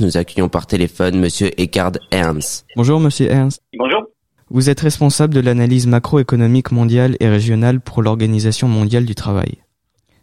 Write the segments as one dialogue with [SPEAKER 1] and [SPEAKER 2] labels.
[SPEAKER 1] Nous accueillons par téléphone Monsieur Eckhard Ernst.
[SPEAKER 2] Bonjour Monsieur Ernst.
[SPEAKER 3] Bonjour.
[SPEAKER 2] Vous êtes responsable de l'analyse macroéconomique mondiale et régionale pour l'Organisation mondiale du travail.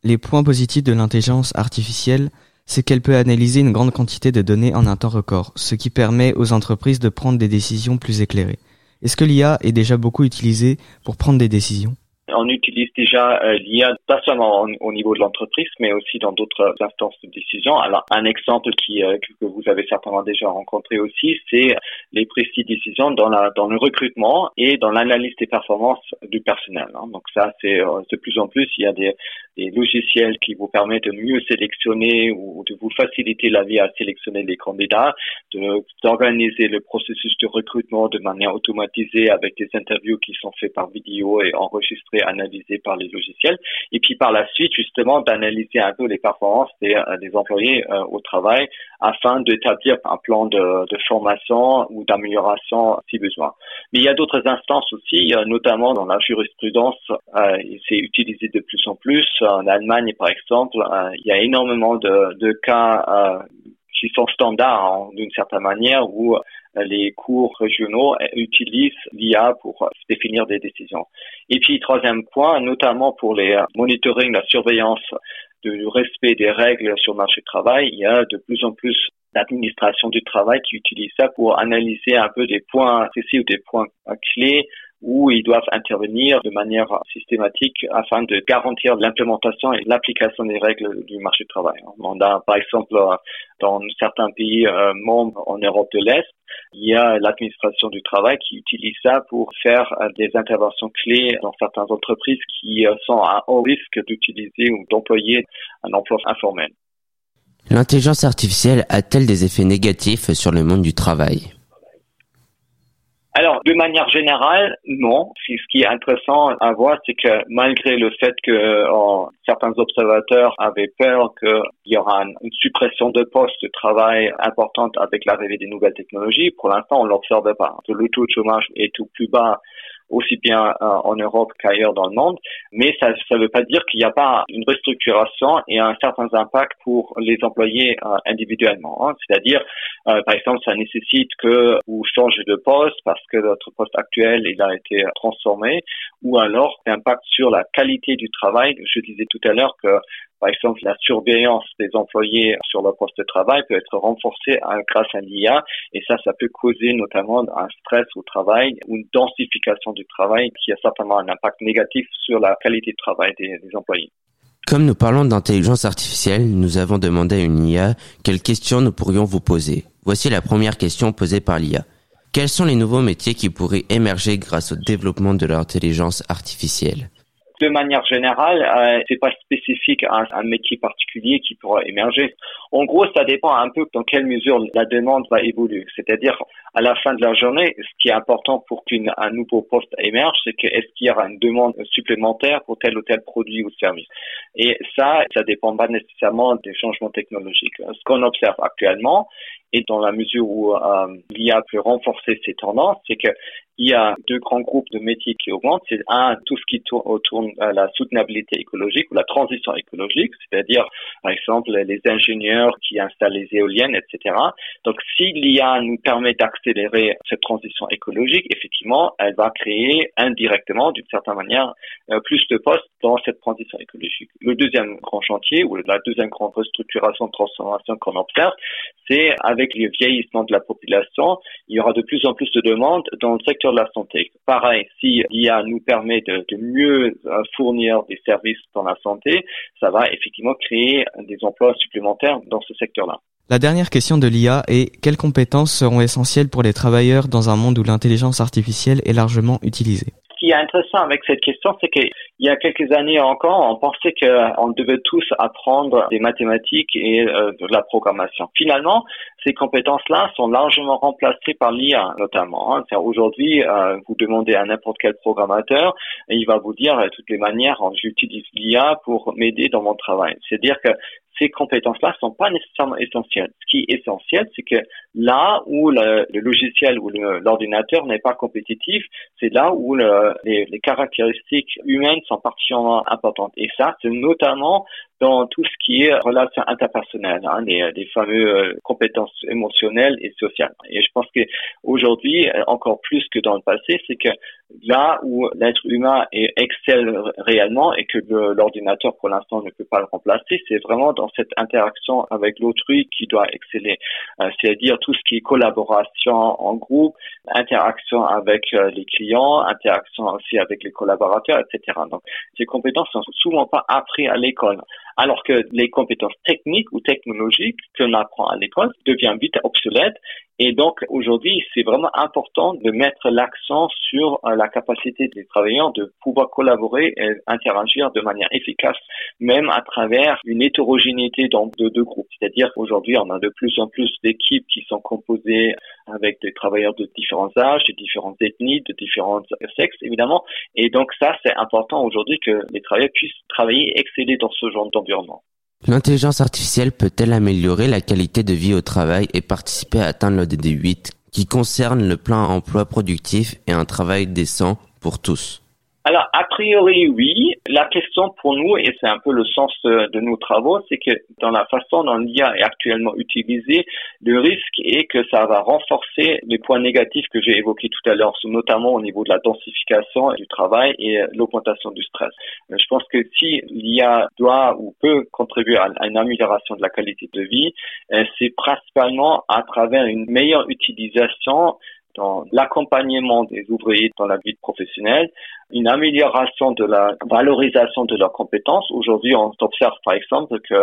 [SPEAKER 2] Les points positifs de l'intelligence artificielle, c'est qu'elle peut analyser une grande quantité de données en un temps record, ce qui permet aux entreprises de prendre des décisions plus éclairées. Est-ce que l'IA est déjà beaucoup utilisée pour prendre des décisions?
[SPEAKER 3] On utilise déjà euh, l'IA pas seulement au, niveau de l'entreprise, mais aussi dans d'autres instances de décision. Alors, un exemple qui euh, que vous avez certainement déjà rencontré aussi, c'est les prises de dans le recrutement et dans l'analyse des performances du personnel. Hein. Donc ça, c'est euh, de plus en plus, il y a des, des logiciels qui vous permettent de mieux sélectionner ou de vous faciliter la vie à sélectionner les candidats, d'organiser le processus de recrutement de manière automatisée avec des interviews qui sont faites par vidéo et enregistrées analysé par les logiciels, et puis par la suite justement d'analyser un peu les performances des, euh, employés euh, au travail afin d'établir un plan de, formation ou d'amélioration si besoin. Mais il y a d'autres instances aussi, notamment dans la jurisprudence, euh, c'est utilisé de plus en plus. En Allemagne, par exemple, euh, il y a énormément de, de cas qui sont standards hein, d'une certaine manière où les cours régionaux utilisent l'IA pour définir des décisions. Et puis, troisième point, notamment pour les monitoring, la surveillance du respect des règles sur le marché du travail, il y a de plus en plus d'administration du travail qui utilise ça pour analyser un peu des points précis ou des points clés où ils doivent intervenir de manière systématique afin de garantir l'implémentation et l'application des règles du marché du travail. On a, par exemple, dans certains pays euh, membres en Europe de l'Est, il y a l'administration du travail qui utilise ça pour faire euh, des interventions clés dans certaines entreprises qui euh, sont à haut risque d'utiliser ou d'employer un emploi informel.
[SPEAKER 1] L'intelligence artificielle a-t-elle des effets négatifs sur le monde du travail?
[SPEAKER 3] Alors, de manière générale, non. Ce qui est intéressant à voir, c'est que malgré le fait que euh, certains observateurs avaient peur qu'il y aura une suppression de postes de travail importante avec l'arrivée des nouvelles technologies, pour l'instant, on l'observe pas. Le taux de chômage est tout plus bas aussi bien euh, en Europe qu'ailleurs dans le monde, mais ça ne veut pas dire qu'il n'y a pas une restructuration et un certain impact pour les employés euh, individuellement. Hein. C'est-à-dire, euh, par exemple, ça nécessite que vous changez de poste parce que votre poste actuel il a été transformé, ou alors impact sur la qualité du travail. Je disais tout à l'heure que par exemple, la surveillance des employés sur leur poste de travail peut être renforcée hein, grâce à l'IA et ça, ça peut causer notamment un stress au travail ou une densification du travail qui a certainement un impact négatif sur la qualité de travail des, des employés.
[SPEAKER 1] Comme nous parlons d'intelligence artificielle, nous avons demandé à une IA quelles questions nous pourrions vous poser. Voici la première question posée par l'IA. Quels sont les nouveaux métiers qui pourraient émerger grâce au développement de l'intelligence artificielle?
[SPEAKER 3] De manière générale, euh, c'est pas spécifique à un métier particulier qui pourra émerger. En gros, ça dépend un peu dans quelle mesure la demande va évoluer. C'est-à-dire, à la fin de la journée, ce qui est important pour qu'un nouveau poste émerge, c'est que est-ce qu'il y aura une demande supplémentaire pour tel ou tel produit ou service. Et ça, ça dépend pas nécessairement des changements technologiques. Ce qu'on observe actuellement, et dans la mesure où euh, l'IA peut renforcer ces tendances, c'est que il y a deux grands groupes de métiers qui augmentent. C'est un, tout ce qui tourne autour de la soutenabilité écologique ou la transition écologique, c'est-à-dire, par exemple, les ingénieurs qui installent les éoliennes, etc. Donc, si l'IA nous permet d'accélérer cette transition écologique, effectivement, elle va créer indirectement, d'une certaine manière, euh, plus de postes dans cette transition écologique. Le deuxième grand chantier ou la deuxième grande restructuration, transformation qu'on observe, c'est avec le vieillissement de la population, il y aura de plus en plus de demandes dans le secteur de la santé. Pareil, si l'IA nous permet de, mieux euh, fournir des services dans la santé, ça va effectivement créer des emplois supplémentaires dans ce secteur-là.
[SPEAKER 2] La dernière question de l'IA est quelles compétences seront essentielles pour les travailleurs dans un monde où l'intelligence artificielle est largement utilisée?
[SPEAKER 3] Qui est intéressant avec cette question, c'est qu'il y a quelques années encore, on pensait qu'on devait tous apprendre des mathématiques et euh, de la programmation. Finalement, ces compétences-là sont largement remplacées par l'IA, notamment. Hein. Aujourd'hui, euh, vous demandez à n'importe quel programmateur, il va vous dire, de toutes les manières, j'utilise l'IA pour m'aider dans mon travail. C'est-à-dire que ces compétences-là sont pas nécessairement essentielles. Ce qui est essentiel, c'est que là où le, logiciel ou l'ordinateur n'est pas compétitif, c'est là où le, les, caractéristiques humaines sont particulièrement importantes. Et ça, c'est notamment dans tout ce qui est relations interpersonnelles, hein, les, les fameuses euh, compétences émotionnelles et sociales. Et je pense qu'aujourd'hui, encore plus que dans le passé, c'est que là où l'être humain excelle réellement et que l'ordinateur pour l'instant ne peut pas le remplacer, c'est vraiment dans cette interaction avec l'autrui qui doit exceller. Euh, c'est-à-dire tout ce qui est collaboration en groupe, interaction avec euh, les clients, interaction aussi avec les collaborateurs, etc. Donc ces compétences sont souvent pas apprises à l'école alors que les compétences techniques ou technologiques qu'on apprend à l'école deviennent vite obsolètes et donc aujourd'hui, c'est vraiment important de mettre l'accent sur euh, la capacité des travailleurs de pouvoir collaborer et interagir de manière efficace, même à travers une hétérogénéité de deux groupes. C'est-à-dire qu'aujourd'hui, on a de plus en plus d'équipes qui sont composées avec des travailleurs de différents âges, de différentes ethnies, de différents sexes, évidemment. Et donc ça, c'est important aujourd'hui que les travailleurs puissent travailler et exceller dans ce genre d'environnement.
[SPEAKER 1] L'intelligence artificielle peut-elle améliorer la qualité de vie au travail et participer à atteindre le DD8 qui concerne le plein emploi productif et un travail décent pour tous?
[SPEAKER 3] Alors, a priori, oui. La question pour nous, et c'est un peu le sens de nos travaux, c'est que dans la façon dont l'IA est actuellement utilisée, le risque est que ça va renforcer les points négatifs que j'ai évoqués tout à l'heure, notamment au niveau de la densification du travail et l'augmentation du stress. Je pense que si l'IA doit ou peut contribuer à une amélioration de la qualité de vie, euh, c'est principalement à travers une meilleure utilisation dans l'accompagnement des ouvriers dans la vie professionnelle une amélioration de la valorisation de leurs compétences. Aujourd'hui, on observe par exemple que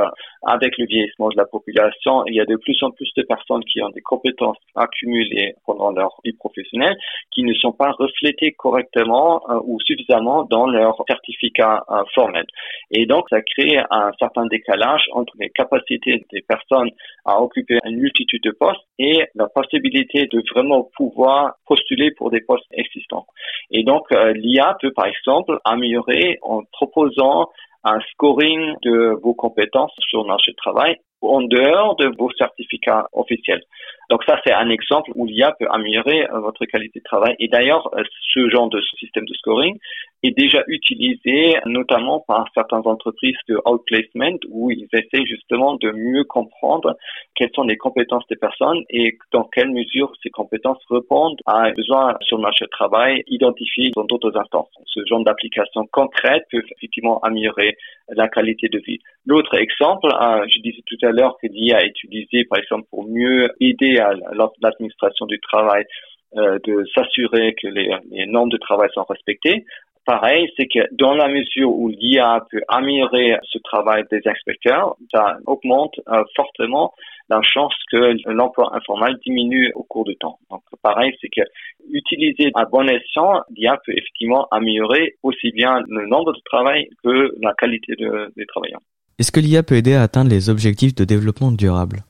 [SPEAKER 3] avec le vieillissement de la population, il y a de plus en plus de personnes qui ont des compétences accumulées pendant leur vie professionnelle qui ne sont pas reflétées correctement euh, ou suffisamment dans leur certificat euh, formel. Et donc, ça crée un certain décalage entre les capacités des personnes à occuper une multitude de postes et la possibilité de vraiment pouvoir postuler pour des postes existants. Et donc, euh, l'IA peut par exemple améliorer en proposant un scoring de vos compétences sur le marché du travail en dehors de vos certificats officiels. Donc ça, c'est un exemple où l'IA peut améliorer euh, votre qualité de travail. Et d'ailleurs, euh, ce genre de système de scoring est déjà utilisé notamment par certaines entreprises de outplacement où ils essaient justement de mieux comprendre quelles sont les compétences des personnes et dans quelle mesure ces compétences répondent à un besoin sur le marché du travail identifié dans d'autres instances. Ce genre d'application concrète peut effectivement améliorer la qualité de vie. L'autre exemple, euh, je disais tout à l'heure que l'IA est utilisé par exemple pour mieux aider à l'administration du travail euh, de s'assurer que les, les, normes de travail sont respectées. Pareil, c'est que dans la mesure où l'IA peut améliorer ce travail des inspecteurs, ça augmente euh, fortement la chance que l'emploi informel diminue au cours du temps. Donc pareil, c'est que utiliser à bon escient, l'IA peut effectivement améliorer aussi bien le nombre de travail que la qualité des travailleurs.
[SPEAKER 2] Est-ce que l'IA peut aider à atteindre les objectifs de développement durable?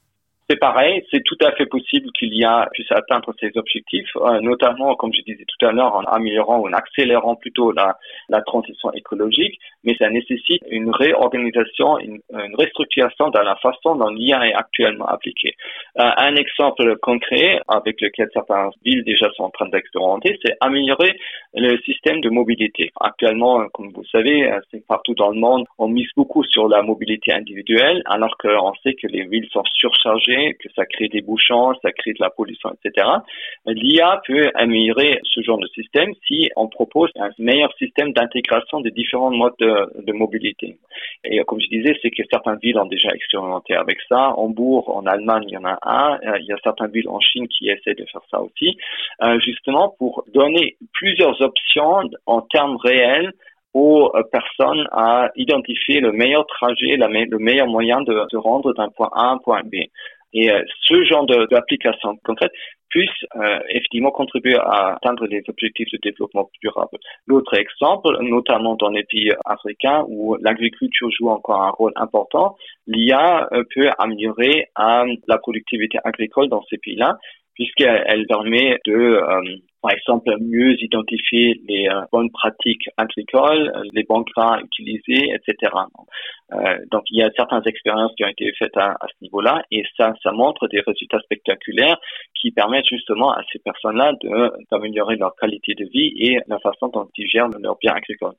[SPEAKER 3] C'est pareil, c'est tout à fait possible qu'il y a puisse atteindre ces objectifs, euh, notamment, comme je disais tout à l'heure, en améliorant ou en accélérant plutôt la, la transition écologique, mais ça nécessite une réorganisation, une, restructuration dans la façon dont l'IA est actuellement appliquée. Euh, un exemple concret avec lequel certaines villes déjà sont en train d'expérimenter, c'est améliorer le système de mobilité. Actuellement, comme vous savez, euh, c'est partout dans le monde, on mise beaucoup sur la mobilité individuelle, alors qu'on sait que les villes sont surchargées que ça crée des bouchons, ça crée de la pollution, etc. L'IA peut améliorer ce genre de système si on propose un meilleur système d'intégration des différents modes de, mobilité. Et comme je disais, c'est que certaines villes ont déjà expérimenté avec ça. Hambourg, en Allemagne, il y en a un. Euh, il y a certaines villes en Chine qui essaient de faire ça aussi, euh, justement pour donner plusieurs options en termes réels aux euh, personnes à identifier le meilleur trajet, le meilleur moyen de, de rendre d'un point A à un point B. Et euh, ce genre d'application concrète puisse euh, effectivement contribuer à atteindre les objectifs de développement durable. L'autre exemple, notamment dans les pays africains où l'agriculture joue encore un rôle important, l'IA euh, peut améliorer la productivité agricole dans ces pays-là puisqu'elle permet de, euh, par exemple, mieux identifier les euh, bonnes pratiques agricoles, les bons grains utilisés, etc. Euh, donc, il y a certaines expériences qui ont été faites à, à ce niveau-là, et ça, ça montre des résultats spectaculaires qui permettent justement à ces personnes-là d'améliorer leur qualité de vie et la façon dont ils gèrent leurs biens agricoles.